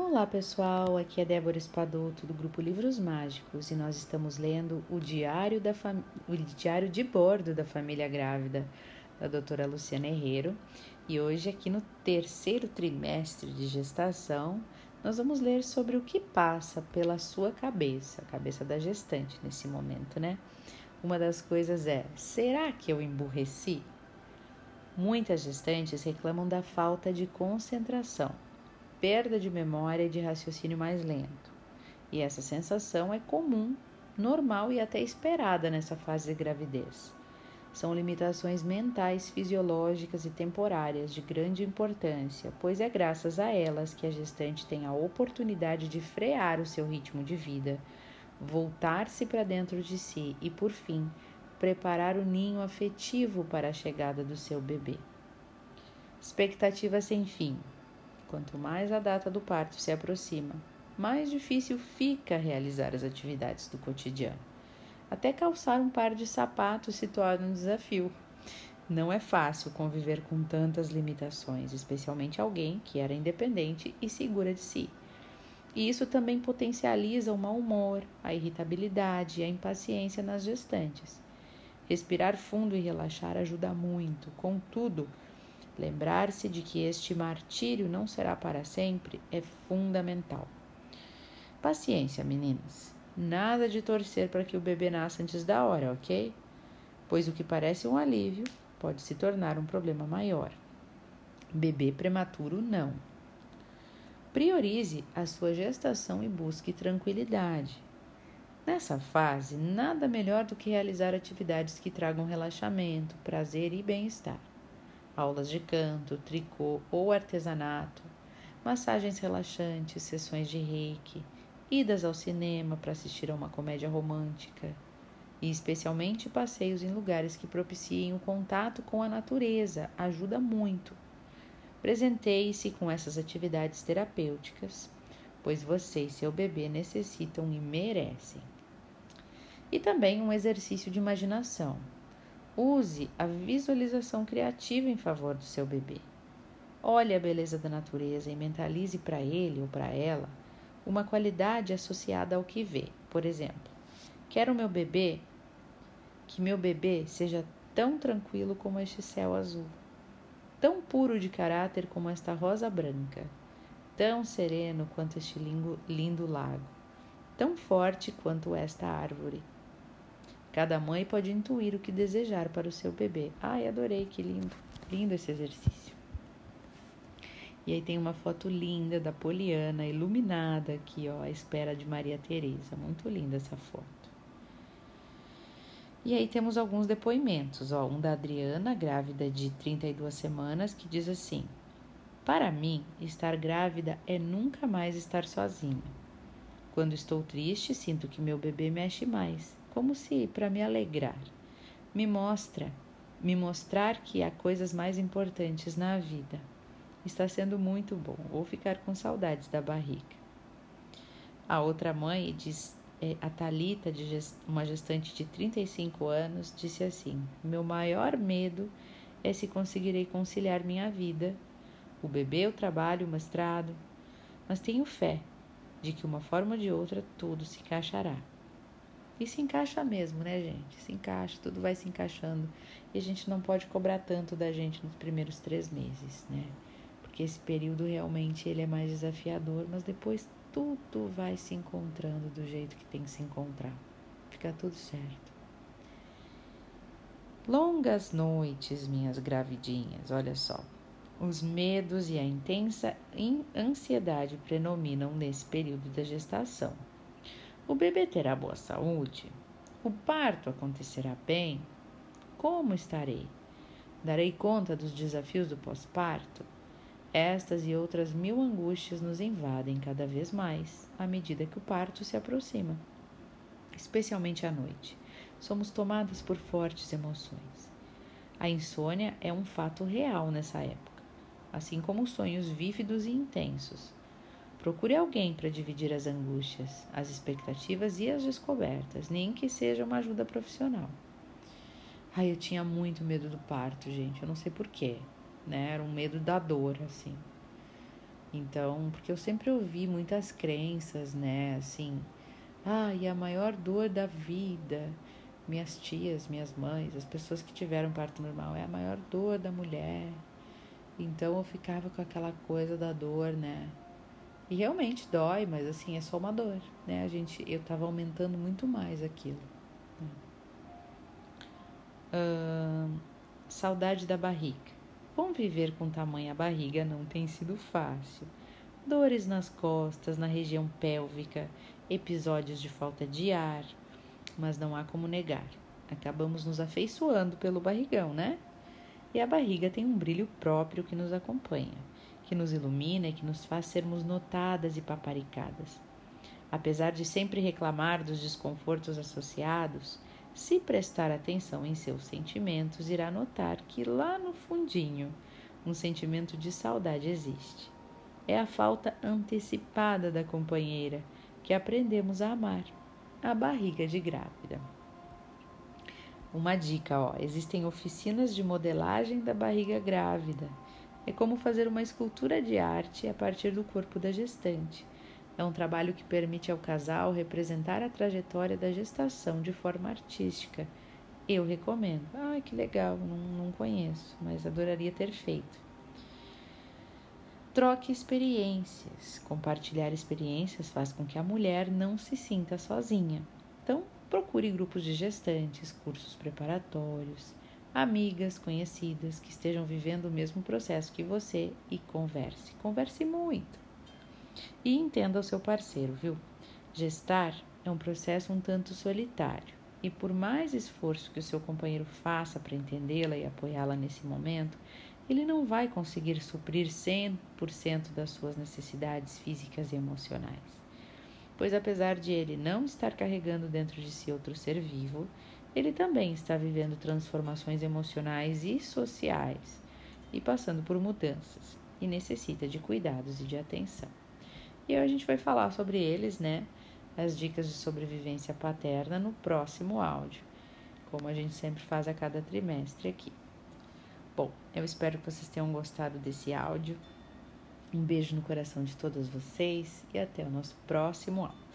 Olá pessoal, aqui é Débora Espadoto do grupo Livros Mágicos e nós estamos lendo o Diário, da Fam... o Diário de Bordo da Família Grávida da doutora Luciana Herrero e hoje aqui no terceiro trimestre de gestação nós vamos ler sobre o que passa pela sua cabeça, a cabeça da gestante nesse momento, né? Uma das coisas é: será que eu emburreci? Muitas gestantes reclamam da falta de concentração perda de memória e de raciocínio mais lento. E essa sensação é comum, normal e até esperada nessa fase de gravidez. São limitações mentais, fisiológicas e temporárias de grande importância, pois é graças a elas que a gestante tem a oportunidade de frear o seu ritmo de vida, voltar-se para dentro de si e, por fim, preparar o ninho afetivo para a chegada do seu bebê. Expectativa sem fim. Quanto mais a data do parto se aproxima, mais difícil fica realizar as atividades do cotidiano. Até calçar um par de sapatos se torna um desafio. Não é fácil conviver com tantas limitações, especialmente alguém que era independente e segura de si. E isso também potencializa o mau humor, a irritabilidade e a impaciência nas gestantes. Respirar fundo e relaxar ajuda muito, contudo, Lembrar-se de que este martírio não será para sempre é fundamental. Paciência, meninas. Nada de torcer para que o bebê nasça antes da hora, ok? Pois o que parece um alívio pode se tornar um problema maior. Bebê prematuro, não. Priorize a sua gestação e busque tranquilidade. Nessa fase, nada melhor do que realizar atividades que tragam relaxamento, prazer e bem-estar aulas de canto, tricô ou artesanato, massagens relaxantes, sessões de reiki, idas ao cinema para assistir a uma comédia romântica e especialmente passeios em lugares que propiciem o contato com a natureza ajuda muito. Presenteie-se com essas atividades terapêuticas, pois você e seu bebê necessitam e merecem. E também um exercício de imaginação. Use a visualização criativa em favor do seu bebê. Olhe a beleza da natureza e mentalize para ele ou para ela uma qualidade associada ao que vê. Por exemplo, quero meu bebê que meu bebê seja tão tranquilo como este céu azul, tão puro de caráter como esta rosa branca, tão sereno quanto este lindo, lindo lago, tão forte quanto esta árvore Cada mãe pode intuir o que desejar para o seu bebê. Ai, adorei, que lindo. Lindo esse exercício. E aí tem uma foto linda da Poliana, iluminada aqui, ó, à espera de Maria Teresa. Muito linda essa foto. E aí temos alguns depoimentos, ó, um da Adriana, grávida de 32 semanas, que diz assim: Para mim, estar grávida é nunca mais estar sozinha. Quando estou triste, sinto que meu bebê mexe mais como se para me alegrar. Me mostra, me mostrar que há coisas mais importantes na vida. Está sendo muito bom. Vou ficar com saudades da barriga. A outra mãe diz, é, a Talita, uma gestante de 35 anos, disse assim: "Meu maior medo é se conseguirei conciliar minha vida, o bebê, o trabalho, o mestrado, mas tenho fé de que uma forma ou de outra tudo se encaixará." E se encaixa mesmo, né, gente? Se encaixa, tudo vai se encaixando. E a gente não pode cobrar tanto da gente nos primeiros três meses, né? Porque esse período realmente ele é mais desafiador, mas depois tudo vai se encontrando do jeito que tem que se encontrar. Fica tudo certo. Longas noites, minhas gravidinhas, olha só. Os medos e a intensa ansiedade predominam nesse período da gestação. O bebê terá boa saúde? O parto acontecerá bem? Como estarei? Darei conta dos desafios do pós-parto? Estas e outras mil angústias nos invadem cada vez mais à medida que o parto se aproxima, especialmente à noite. Somos tomadas por fortes emoções. A insônia é um fato real nessa época, assim como sonhos vívidos e intensos. Procure alguém para dividir as angústias, as expectativas e as descobertas, nem que seja uma ajuda profissional. Ai, eu tinha muito medo do parto, gente. Eu não sei porquê, né? Era um medo da dor, assim. Então, porque eu sempre ouvi muitas crenças, né? Assim, ah, e a maior dor da vida, minhas tias, minhas mães, as pessoas que tiveram parto normal, é a maior dor da mulher. Então eu ficava com aquela coisa da dor, né? E realmente dói, mas assim, é só uma dor, né? A gente, eu tava aumentando muito mais aquilo. Né? Saudade da barriga. Conviver com tamanha barriga não tem sido fácil. Dores nas costas, na região pélvica, episódios de falta de ar, mas não há como negar. Acabamos nos afeiçoando pelo barrigão, né? E a barriga tem um brilho próprio que nos acompanha, que nos ilumina e que nos faz sermos notadas e paparicadas. Apesar de sempre reclamar dos desconfortos associados, se prestar atenção em seus sentimentos, irá notar que lá no fundinho um sentimento de saudade existe. É a falta antecipada da companheira que aprendemos a amar, a barriga de grávida. Uma dica, ó, existem oficinas de modelagem da barriga grávida. É como fazer uma escultura de arte a partir do corpo da gestante é um trabalho que permite ao casal representar a trajetória da gestação de forma artística. Eu recomendo. Ah, que legal, não, não conheço, mas adoraria ter feito. Troque experiências. Compartilhar experiências faz com que a mulher não se sinta sozinha. Então, procure grupos de gestantes, cursos preparatórios, amigas, conhecidas que estejam vivendo o mesmo processo que você e converse. Converse muito. E entenda o seu parceiro, viu? Gestar é um processo um tanto solitário. E por mais esforço que o seu companheiro faça para entendê-la e apoiá-la nesse momento, ele não vai conseguir suprir 100% das suas necessidades físicas e emocionais. Pois apesar de ele não estar carregando dentro de si outro ser vivo, ele também está vivendo transformações emocionais e sociais e passando por mudanças e necessita de cuidados e de atenção. E a gente vai falar sobre eles, né? As dicas de sobrevivência paterna no próximo áudio, como a gente sempre faz a cada trimestre aqui. Bom, eu espero que vocês tenham gostado desse áudio. Um beijo no coração de todas vocês e até o nosso próximo áudio.